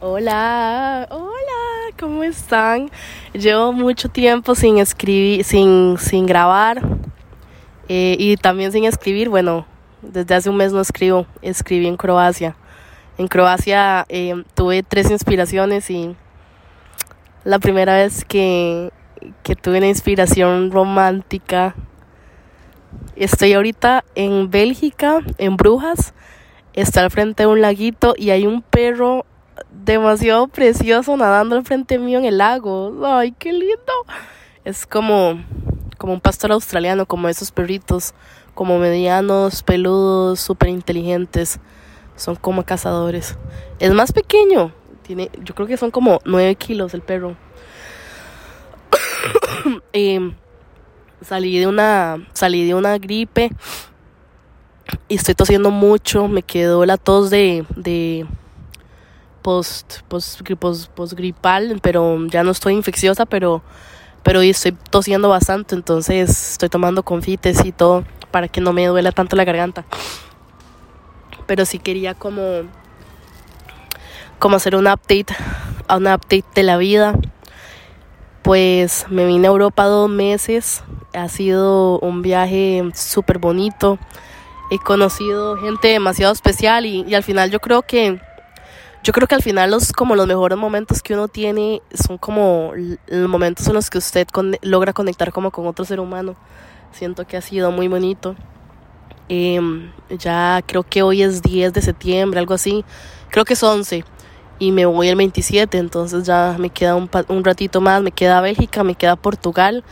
Hola, hola, ¿cómo están? Llevo mucho tiempo sin escribir, sin, sin grabar eh, y también sin escribir. Bueno, desde hace un mes no escribo, escribí en Croacia. En Croacia eh, tuve tres inspiraciones y la primera vez que, que tuve una inspiración romántica. Estoy ahorita en Bélgica, en Brujas. Está al frente de un laguito y hay un perro demasiado precioso nadando al frente mío en el lago. Ay, qué lindo. Es como, como un pastor australiano, como esos perritos, como medianos, peludos, súper inteligentes. Son como cazadores. Es más pequeño. Tiene, yo creo que son como 9 kilos el perro. Salí de una salí de una gripe y estoy tosiendo mucho me quedó la tos de, de post, post, gripal, pero ya no estoy infecciosa, pero, pero estoy tosiendo bastante, entonces estoy tomando confites y todo para que no me duela tanto la garganta. Pero sí quería como, como hacer un update, un update de la vida. Pues me vine a Europa dos meses, ha sido un viaje súper bonito, he conocido gente demasiado especial y al final yo creo que yo creo que al final los como los mejores momentos que uno tiene son como los momentos en los que usted logra conectar como con otro ser humano. Siento que ha sido muy bonito. Em, ya creo que hoy es 10 de septiembre, algo así. Creo que es 11 y me voy el 27, entonces ya me queda un, un ratito más, me queda Bélgica, me queda Portugal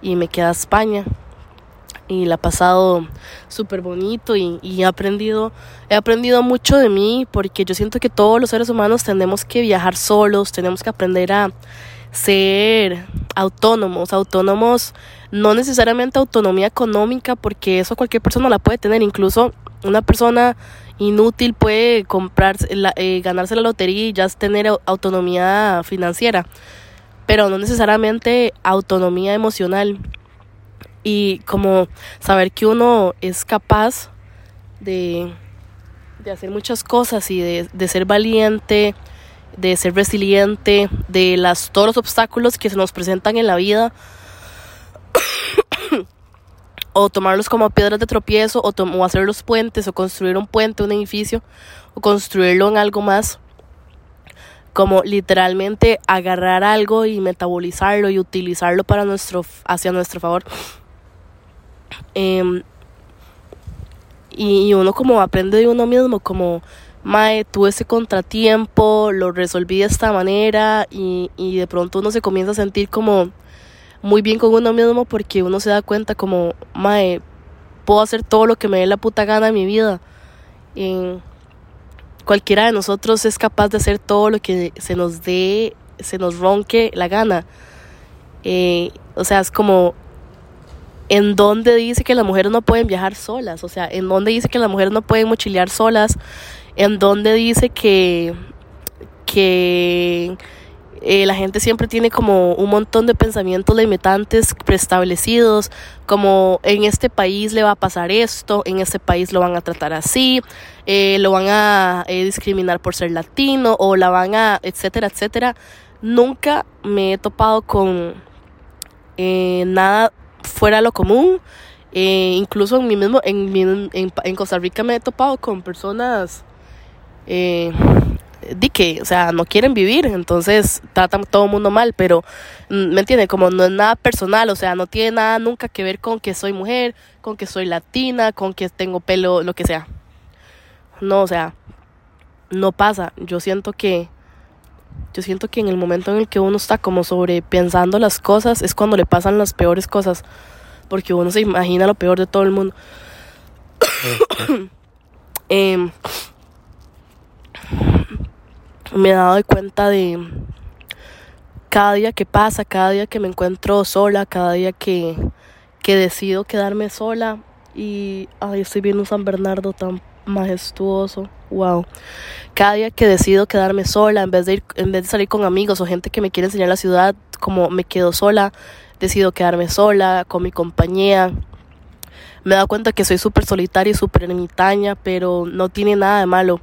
y me queda España y la he pasado súper bonito y, he aprendido he aprendido mucho de mí porque yo siento que todos los seres humanos tenemos que viajar solos tenemos que aprender a ser autónomos autónomos no necesariamente autonomía económica porque eso cualquier persona la puede tener incluso una persona inútil puede comprar eh, ganarse la lotería y ya tener autonomía financiera pero no necesariamente autonomía emocional y como saber que uno es capaz de, de hacer muchas cosas y de, de, ser valiente, de ser resiliente, de las, todos los obstáculos que se nos presentan en la vida, o tomarlos como piedras de tropiezo, o, o hacer los puentes, o construir un puente, un edificio, o construirlo en algo más como literalmente agarrar algo y metabolizarlo y utilizarlo para nuestro hacia nuestro favor Em, y, uno como aprende de uno mismo, como, Mae, tuve ese contratiempo, lo resolví de esta manera y, y de pronto uno se comienza a sentir como muy bien con uno mismo porque uno se da cuenta como, Mae, puedo hacer todo lo que me dé la puta gana en mi vida. Y cualquiera de nosotros es capaz de hacer todo lo que se nos dé, se nos ronque la gana. Eh, o sea, es como en donde dice que las mujeres no pueden viajar solas, o sea, en donde dice que las mujeres no pueden mochilear solas, en donde dice que, que eh, la gente siempre tiene como un montón de pensamientos limitantes preestablecidos, como en este país le va a pasar esto, en este país lo van a tratar así, eh, lo van a eh, discriminar por ser latino o la van a, etcétera, etcétera. Nunca me he topado con nada fuera lo común. Eh, incluso en mi mismo, en, en, Costa Rica me he topado con personas eh, que, o sea, no quieren vivir, entonces tratan todo el mundo mal, pero, mm, ¿me entiende? Como no es nada personal, o sea, no tiene nada nunca que ver con que soy mujer, con que soy latina, con que tengo pelo, lo que sea. No, o sea, no pasa. Yo siento que, yo siento que en el momento en el que uno está como sobrepensando las cosas es cuando le pasan las peores cosas. Porque uno se imagina lo peor de todo el mundo. Em, me he dado cuenta de cada día que pasa, cada día que me encuentro sola, cada día que, que decido quedarme sola. Y ay, estoy viendo San Bernardo tan majestuoso. Wow. Cada día que decido quedarme sola, en vez de ir, en vez de salir con amigos o gente que me quiere enseñar la ciudad, como me quedo sola, decido quedarme sola, con mi compañía. Me he dado cuenta que soy súper solitaria y súper ermitaña, pero no tiene nada de malo.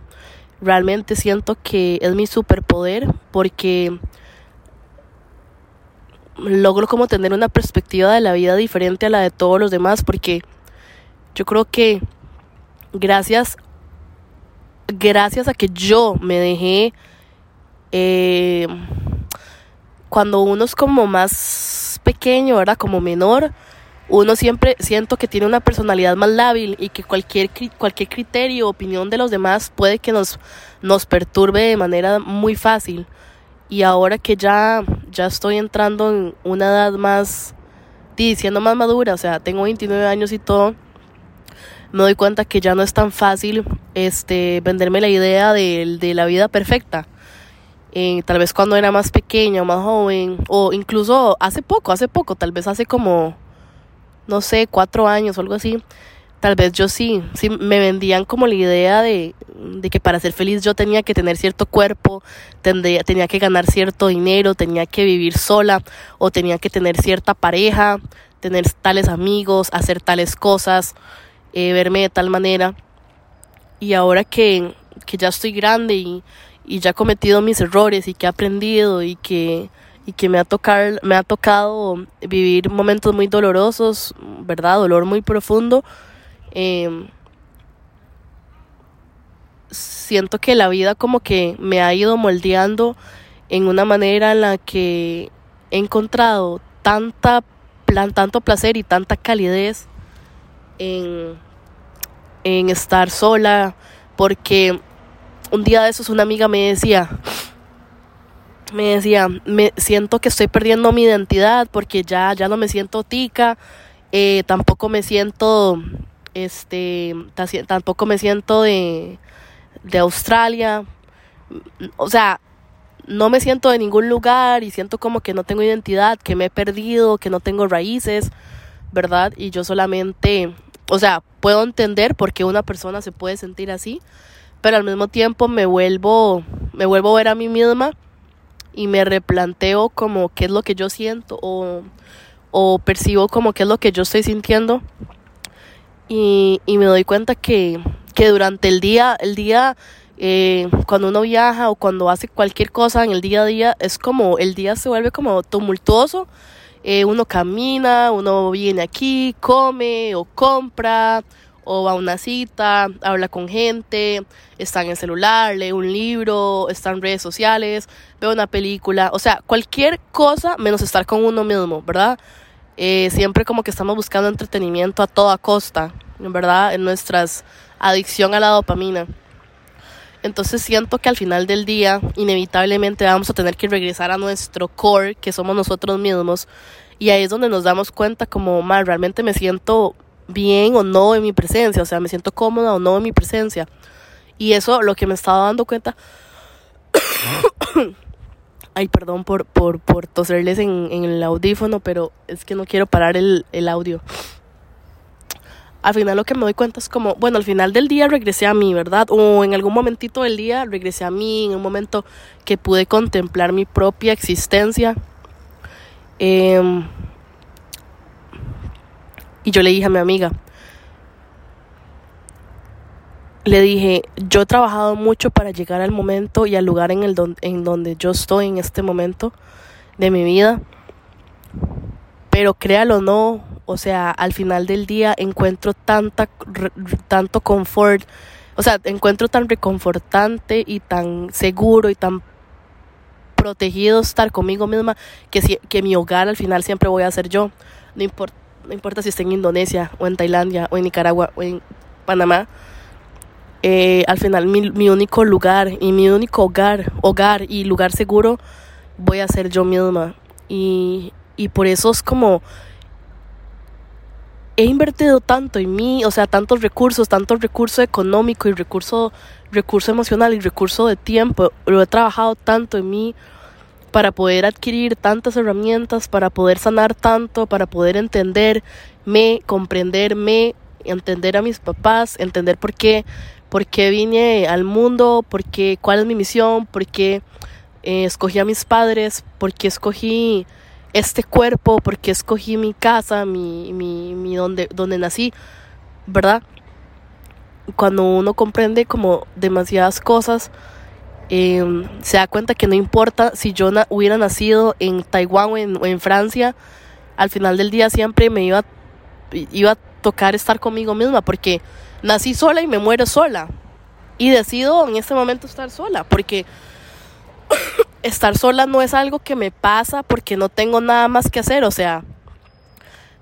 realmente siento que es mi superpoder porque logro como tener una perspectiva de la vida diferente a la de todos los demás porque yo creo que gracias gracias a que yo me dejé eh, cuando uno es como más pequeño, ¿verdad? Como menor, uno siempre siento que tiene una personalidad más lábil y que cualquier, cualquier criterio o opinión de los demás puede que nos, nos perturbe de manera muy fácil. Y ahora que ya, ya estoy entrando en una edad más, diciendo más madura, o sea, tengo 29 años y todo, me doy cuenta que ya no es tan fácil este, venderme la idea de, de la vida perfecta. Eh, tal vez cuando era más pequeño, más joven, o incluso hace poco, hace poco, tal vez hace como, no sé, cuatro años o algo así, tal vez yo sí, sí me vendían como la idea de, de que para ser feliz yo tenía que tener cierto cuerpo, tenía que ganar cierto dinero, tenía que vivir sola o tenía que tener cierta pareja, tener tales amigos, hacer tales cosas, eh, verme de tal manera. Y ahora que, que ya estoy grande y, y ya he cometido mis errores y que he aprendido y que, y que me, ha tocar, me ha tocado vivir momentos muy dolorosos, ¿verdad? Dolor muy profundo. Em, siento que la vida como que me ha ido moldeando en una manera en la que he encontrado tanta plan, tanto placer y tanta calidez en, estar sola porque un día de esos una amiga me decía, me decía, me siento que estoy perdiendo mi identidad porque ya, ya no me siento tica, eh, tampoco me siento, este, tampoco me siento de, de Australia, o sea, no me siento de ningún lugar y siento como que no tengo identidad, que me he perdido, que no tengo raíces, ¿verdad? Y yo solamente, o sea, puedo entender por qué una persona se puede sentir así, pero al mismo tiempo me vuelvo, me vuelvo a ver a mí misma y me replanteo como qué es lo que yo siento o, o percibo como qué es lo que yo estoy sintiendo y, y me doy cuenta que, que durante el día, el día eh, cuando uno viaja o cuando hace cualquier cosa en el día a día, es como el día se vuelve como tumultuoso. Eh, uno camina, uno viene aquí, come o compra o va a una cita, habla con gente, está en el celular, lee un libro, está en redes sociales, ve una película, o sea, cualquier cosa menos estar con uno mismo, ¿verdad? Eh, siempre como que estamos buscando entretenimiento a toda costa, ¿verdad? En nuestras adicción a la dopamina. Entonces siento que al final del día inevitablemente vamos a tener que regresar a nuestro core, que somos nosotros mismos, y ahí es donde nos damos cuenta como, más realmente me siento bien o no en mi presencia, o sea, me siento cómoda o no en mi presencia. Y eso lo que me estaba dando cuenta... Ay, perdón por, por, por toserles en, en, el audífono, pero es que no quiero parar el, el audio. Al final lo que me doy cuenta es como, bueno, al final del día regresé a mí, ¿verdad? O en algún momentito del día regresé a mí, en un momento que pude contemplar mi propia existencia. Eh, y yo le dije a mi amiga, le dije, yo he trabajado mucho para llegar al momento y al lugar en, el en donde yo estoy en este momento de mi vida. Pero créalo o no, o sea, al final del día encuentro tanta, tanto confort, o sea, encuentro tan reconfortante y tan seguro y tan protegido estar conmigo misma que, que mi hogar al final siempre voy a ser yo. No importa no importa si esté en Indonesia o en Tailandia o en Nicaragua o en Panamá, eh, al final mi, mi, único lugar y mi único hogar, hogar y lugar seguro voy a ser yo misma. Y, y por eso es como he invertido tanto en mí, o sea, tantos recursos, tanto recurso económico y recurso, recurso emocional y recurso de tiempo, lo he trabajado tanto en mí para poder adquirir tantas herramientas, para poder sanar tanto, para poder entenderme, comprenderme, entender a mis papás, entender por qué, por qué vine al mundo, por qué, cuál es mi misión, por qué eh, escogí a mis padres, por qué escogí este cuerpo, por qué escogí mi casa, mi, mi, mi donde, donde nací, ¿verdad? cuando uno comprende como demasiadas cosas, em, se da cuenta que no importa si yo hubiera nacido en Taiwán o en, Francia, al final del día siempre me iba, iba a tocar estar conmigo misma, porque nací sola y me muero sola. Y decido en este momento estar sola, porque estar sola no es algo que me pasa porque no tengo nada más que hacer, o sea,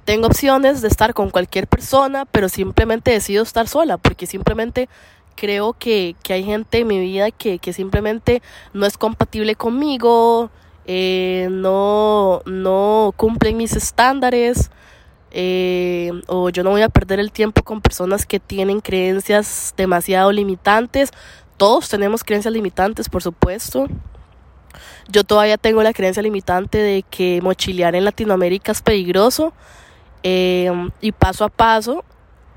tengo opciones de estar con cualquier persona, pero simplemente decido estar sola, porque simplemente creo que, hay gente en mi vida que, simplemente no es compatible conmigo, eh, no, no cumplen mis estándares, eh, o yo no voy a perder el tiempo con personas que tienen creencias demasiado limitantes. Todos tenemos creencias limitantes, por supuesto. Yo todavía tengo la creencia limitante de que mochilear en Latinoamérica es peligroso. Eh, y paso a paso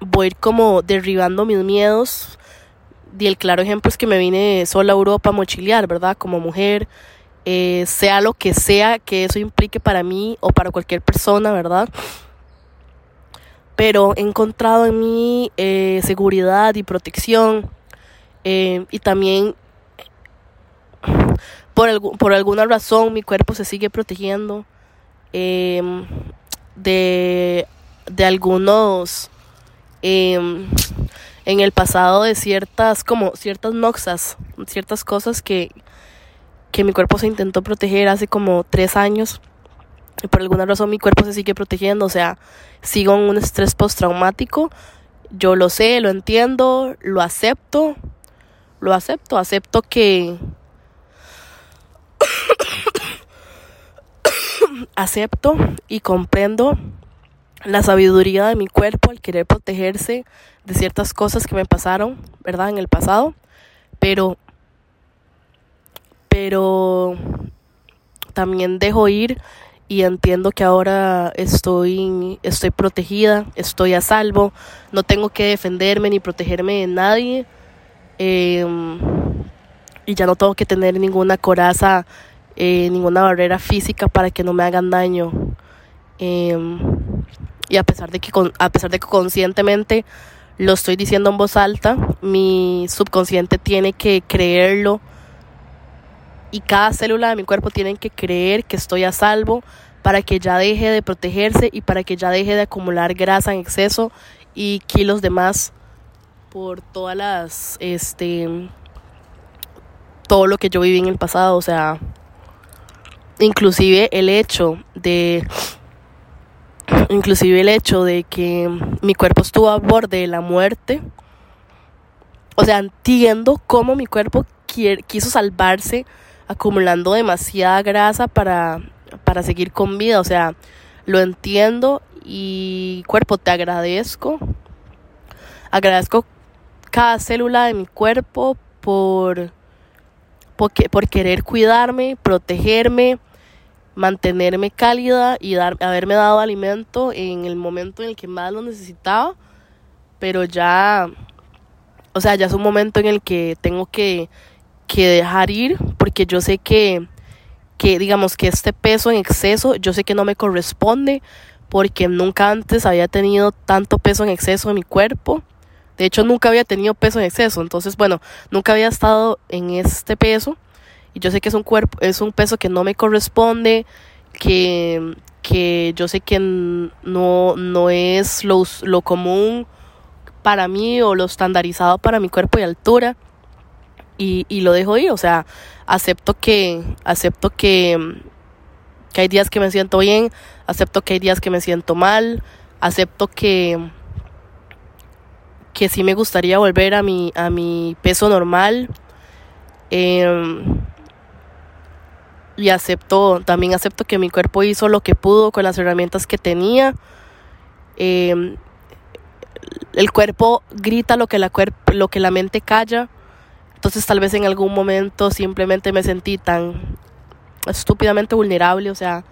voy a ir como derribando mis miedos. Y el claro ejemplo es que me vine sola a Europa a mochilear, ¿verdad? Como mujer, eh, sea lo que sea que eso implique para mí o para cualquier persona, ¿verdad? Pero he encontrado en mí eh, seguridad y protección y también por, por alguna razón mi cuerpo se sigue protegiendo em, de, de algunos em, en el pasado de ciertas como ciertas noxas ciertas cosas que, que mi cuerpo se intentó proteger hace como tres años. Y por alguna razón mi cuerpo se sigue protegiendo o sea sigo en un estrés postraumático. Yo lo sé lo entiendo lo acepto lo acepto acepto que acepto y comprendo la sabiduría de mi cuerpo al querer protegerse de ciertas cosas que me pasaron, ¿verdad? En el pasado, pero pero también dejo ir y entiendo que ahora estoy estoy protegida, estoy a salvo, no tengo que defenderme ni protegerme de nadie. Em, y ya no tengo que tener ninguna coraza eh, ninguna barrera física para que no me hagan daño. Em, y a pesar, de que a pesar de que conscientemente lo estoy diciendo en voz alta, mi subconsciente tiene que creerlo y cada célula de mi cuerpo tiene que creer que estoy a salvo para que ya deje de protegerse y para que ya deje de acumular grasa en exceso y kilos de más por todas las este todo lo que yo viví en el pasado, o sea, inclusive el hecho de inclusive el hecho de que mi cuerpo estuvo a borde de la muerte o sea entiendo cómo mi cuerpo quiso salvarse acumulando demasiada grasa para para seguir con vida o sea lo entiendo y cuerpo te agradezco. Agradezco cada célula de mi cuerpo por por, por querer cuidarme protegerme mantenerme cálida y dar, haberme dado alimento en el momento en el que más lo necesitaba, pero ya, o sea, ya es un momento en el que tengo que, que dejar ir, porque yo sé que, que, digamos, que este peso en exceso, yo sé que no me corresponde, porque nunca antes había tenido tanto peso en exceso en mi cuerpo. De hecho, nunca había tenido peso en exceso. Entonces, bueno, nunca había estado en este peso y yo sé que es un cuerpo, es un peso que no me corresponde, que, que yo sé que no, no es lo, lo común para mí o lo estandarizado para mi cuerpo y altura. Y, lo dejo ir, o sea, acepto que, acepto que, que hay días que me siento bien, acepto que hay días que me siento mal, acepto que, que sí me gustaría volver a mi, a mi peso normal. Eh, y acepto, también acepto que mi cuerpo hizo lo que pudo con las herramientas que tenía. Em, el cuerpo grita lo que, la lo que la mente calla. Entonces tal vez en algún momento simplemente me sentí tan estúpidamente vulnerable, o sea,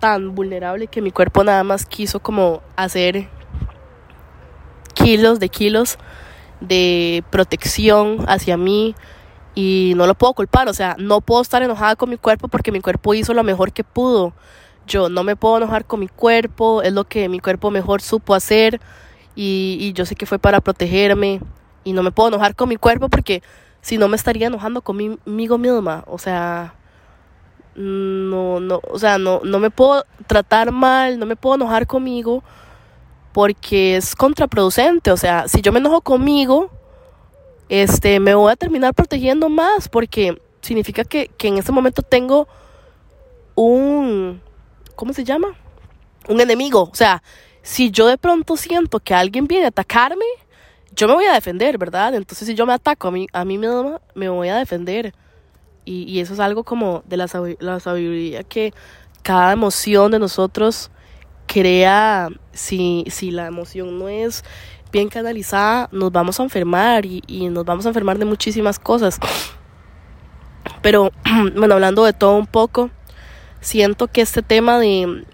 tan vulnerable que mi cuerpo nada más quiso como hacer kilos de kilos de protección hacia mí, y no lo puedo culpar, o sea, no puedo estar enojada con mi cuerpo porque mi cuerpo hizo lo mejor que pudo. Yo no me puedo enojar con mi cuerpo, es lo que mi cuerpo mejor supo hacer y, yo sé que fue para protegerme y no me puedo enojar con mi cuerpo porque si no me estaría enojando conmigo misma, o sea, no, no, o sea, no, no me puedo tratar mal, no me puedo enojar conmigo porque es contraproducente, o sea, si yo me enojo conmigo, este, me voy a terminar protegiendo más porque significa que, que en este momento tengo un, ¿cómo se llama? Un enemigo, o sea, si yo de pronto siento que alguien viene a atacarme, yo me voy a defender, ¿verdad? Entonces si yo me ataco a mí, a mí misma, me voy a defender. Y, y eso es algo como de la, la sabiduría que cada emoción de nosotros crea, si, si la emoción no es bien canalizada, nos vamos a enfermar y, y nos vamos a enfermar de muchísimas cosas. Pero, bueno, hablando de todo un poco, siento que este tema de,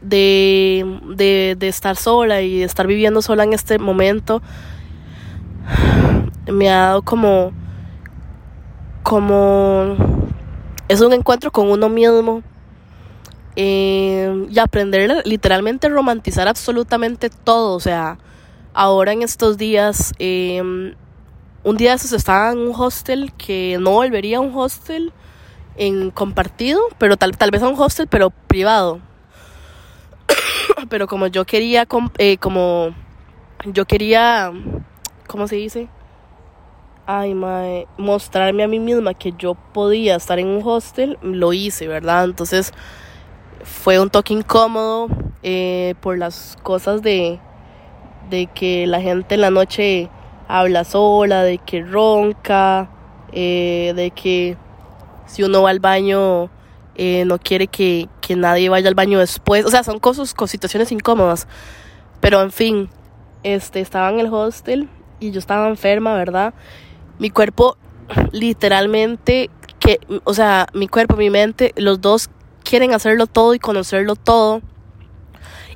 de, de, de estar sola y de estar viviendo sola en este momento me ha dado como como es un encuentro con uno mismo eh, y aprender literalmente romantizar absolutamente todo. O sea, ahora en estos días, eh, un día esos estaba en un hostel que no volvería a un hostel en compartido, pero tal, tal vez a un hostel, pero privado. pero como yo quería, eh, como yo quería, ¿cómo se dice? ay, mae, mostrarme a mí misma que yo podía estar en un hostel, lo hice, ¿verdad? Entonces fue un toque incómodo eh, por las cosas de, de que la gente en la noche habla sola, de que ronca, eh, de que si uno va al baño eh, no quiere que, que nadie vaya al baño después. O sea, son cosas, con situaciones incómodas. Pero en fin, este, estaba en el hostel y yo estaba enferma, ¿verdad? mi cuerpo literalmente que, o sea, mi cuerpo, mi mente, los dos quieren hacerlo todo y conocerlo todo.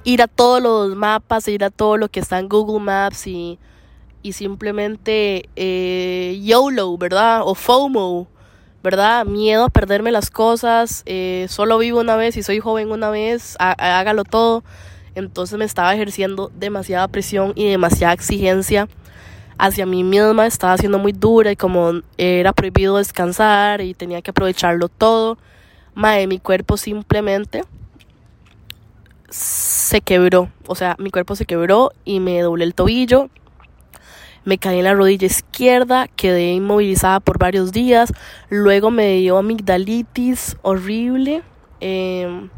Ir a todos los mapas, ir a todo lo que está en Google Maps y, y simplemente eh, YOLO, ¿verdad? O FOMO, ¿verdad? Miedo a perderme las cosas, eh, solo vivo una vez y soy joven una vez, hágalo todo. Entonces me estaba ejerciendo demasiada presión y demasiada exigencia hacia mí misma estaba siendo muy dura y como era prohibido descansar y tenía que aprovecharlo todo, mae, mi cuerpo simplemente se quebró, o sea, mi cuerpo se quebró y me doblé el tobillo, me caí en la rodilla izquierda, quedé inmovilizada por varios días, luego me dio amigdalitis horrible, em,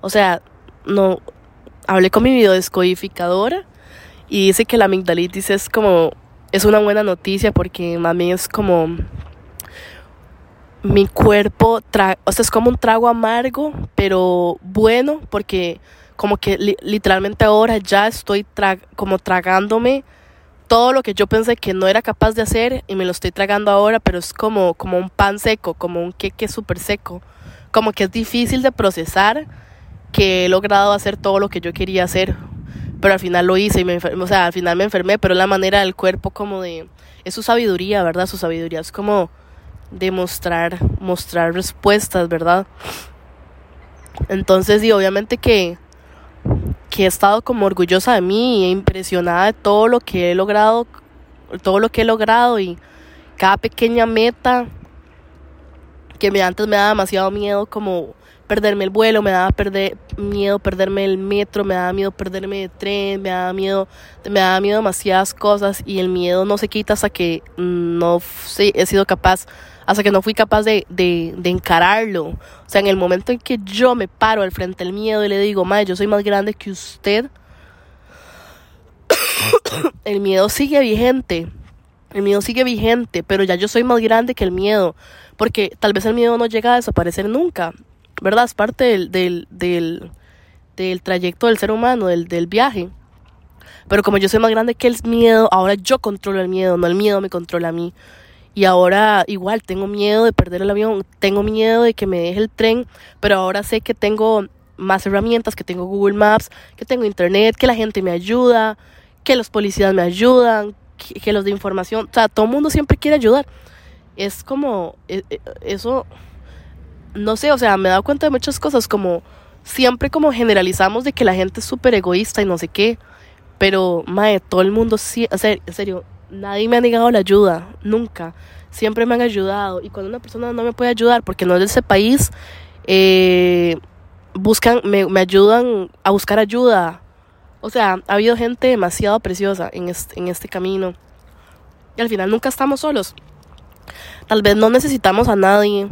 o sea, no, hablé con mi videodescodificadora y dice que la amigdalitis es como, es una buena noticia porque mami es como, mi cuerpo, o sea, es como un trago amargo, pero bueno, porque como que literalmente ahora ya estoy como tragándome todo lo que yo pensé que no era capaz de hacer y me lo estoy tragando ahora, pero es como, como un pan seco, como un queque súper seco, como que es difícil de procesar que he logrado hacer todo lo que yo quería hacer pero al final lo hice y me enfermé, o sea, al final me enfermé, pero la manera del cuerpo como de, es su sabiduría, ¿verdad? Su sabiduría es como demostrar, mostrar respuestas, ¿verdad? Entonces, y obviamente que, que he estado como orgullosa de mí e impresionada de todo lo que he logrado, todo lo que he logrado y cada pequeña meta que me antes me daba demasiado miedo como perderme el vuelo, me daba perder, miedo perderme el metro, me daba miedo perderme el tren, me daba miedo, me daba miedo demasiadas cosas y el miedo no se quita hasta que no he sido capaz, hasta que no fui capaz de, de, encararlo. O sea, en el momento en que yo me paro al frente del miedo y le digo, madre, yo soy más grande que usted, el miedo sigue vigente. El miedo sigue vigente, pero ya yo soy más grande que el miedo, porque tal vez el miedo no llega a desaparecer nunca, ¿verdad? Es parte del, del, del, del trayecto del ser humano, del, del viaje. Pero como yo soy más grande que el miedo, ahora yo controlo el miedo, no el miedo me controla a mí. Y ahora igual tengo miedo de perder el avión, tengo miedo de que me deje el tren, pero ahora sé que tengo más herramientas, que tengo Google Maps, que tengo Internet, que la gente me ayuda, que los policías me ayudan, que, los de información, o sea, todo el mundo siempre quiere ayudar. Es como, e, e, eso no sé, o sea, me he dado cuenta de muchas cosas, como siempre como generalizamos de que la gente es súper egoísta y no sé qué, pero, mae, todo el mundo, sí, en serio, nadie me ha negado la ayuda, nunca. Siempre me han ayudado. Y cuando una persona no me puede ayudar porque no es de ese país, eh, buscan, me, me, ayudan a buscar ayuda. O sea, ha habido gente demasiado preciosa en este, en este camino. Y al final nunca estamos solos. Tal vez no necesitamos a nadie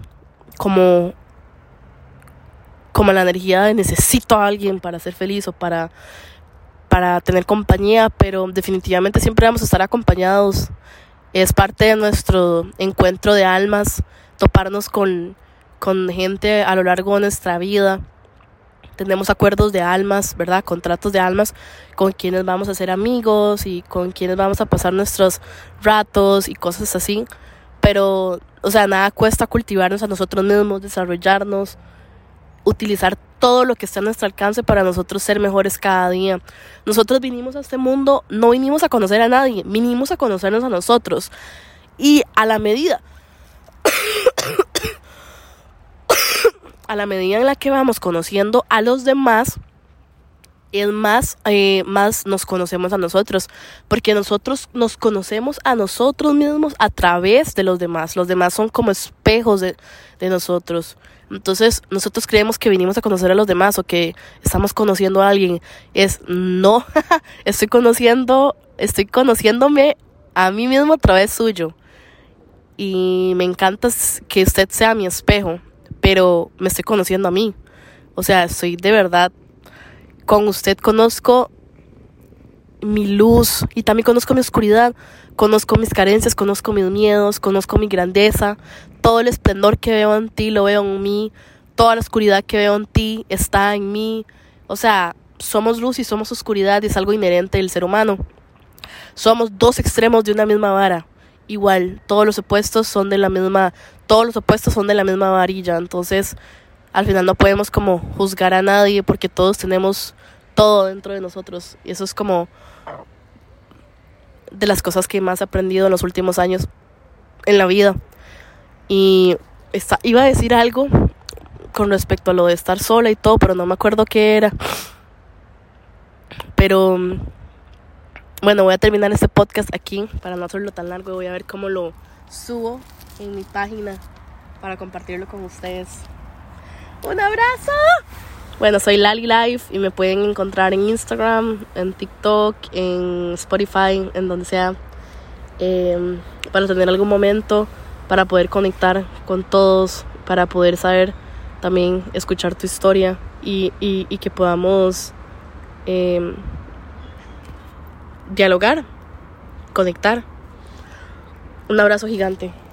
como como la energía de necesito a alguien para ser feliz o para para tener compañía, pero definitivamente siempre vamos a estar acompañados. Es parte de nuestro encuentro de almas, toparnos con, con gente a lo largo de nuestra vida. Tenemos acuerdos de almas, ¿verdad? Contratos de almas con quienes vamos a ser amigos y con quienes vamos a pasar nuestros ratos y cosas así. Pero, o sea, nada cuesta cultivarnos a nosotros mismos, desarrollarnos, utilizar todo lo que está a nuestro alcance para nosotros ser mejores cada día. Nosotros vinimos a este mundo, no vinimos a conocer a nadie, vinimos a conocernos a nosotros. Y a la medida, a la medida en la que vamos conociendo a los demás, es más, eh, más nos conocemos a nosotros, porque nosotros nos conocemos a nosotros mismos a través de los demás. Los demás son como espejos de, de nosotros. Entonces, nosotros creemos que vinimos a conocer a los demás o que estamos conociendo a alguien. Es no, estoy conociendo, estoy conociéndome a mí mismo a través suyo. Y me encanta que usted sea mi espejo, pero me estoy conociendo a mí. O sea, estoy de verdad con usted conozco mi luz y también conozco mi oscuridad, conozco mis carencias, conozco mis miedos, conozco mi grandeza, todo el esplendor que veo en ti lo veo en mí, toda la oscuridad que veo en ti está en mí. O sea, somos luz y somos oscuridad y es algo inherente del ser humano. Somos dos extremos de una misma vara. Igual, todos los opuestos son de la misma, todos los opuestos son de la misma varilla. Entonces, al final no podemos como juzgar a nadie porque todos tenemos todo dentro de nosotros. Y eso es como de las cosas que más he aprendido en los últimos años en la vida. Y iba a decir algo con respecto a lo de estar sola y todo, pero no me acuerdo qué era. Pero bueno, voy a terminar este podcast aquí para no hacerlo tan largo. Voy a ver cómo lo subo en mi página para compartirlo con ustedes. ¡Un abrazo! Bueno, soy Lali Life y me pueden encontrar en Instagram, en TikTok, en Spotify, en donde sea, em, para tener algún momento, para poder conectar con todos, para poder saber también escuchar tu historia y, y, que podamos em, dialogar, conectar. Un abrazo gigante.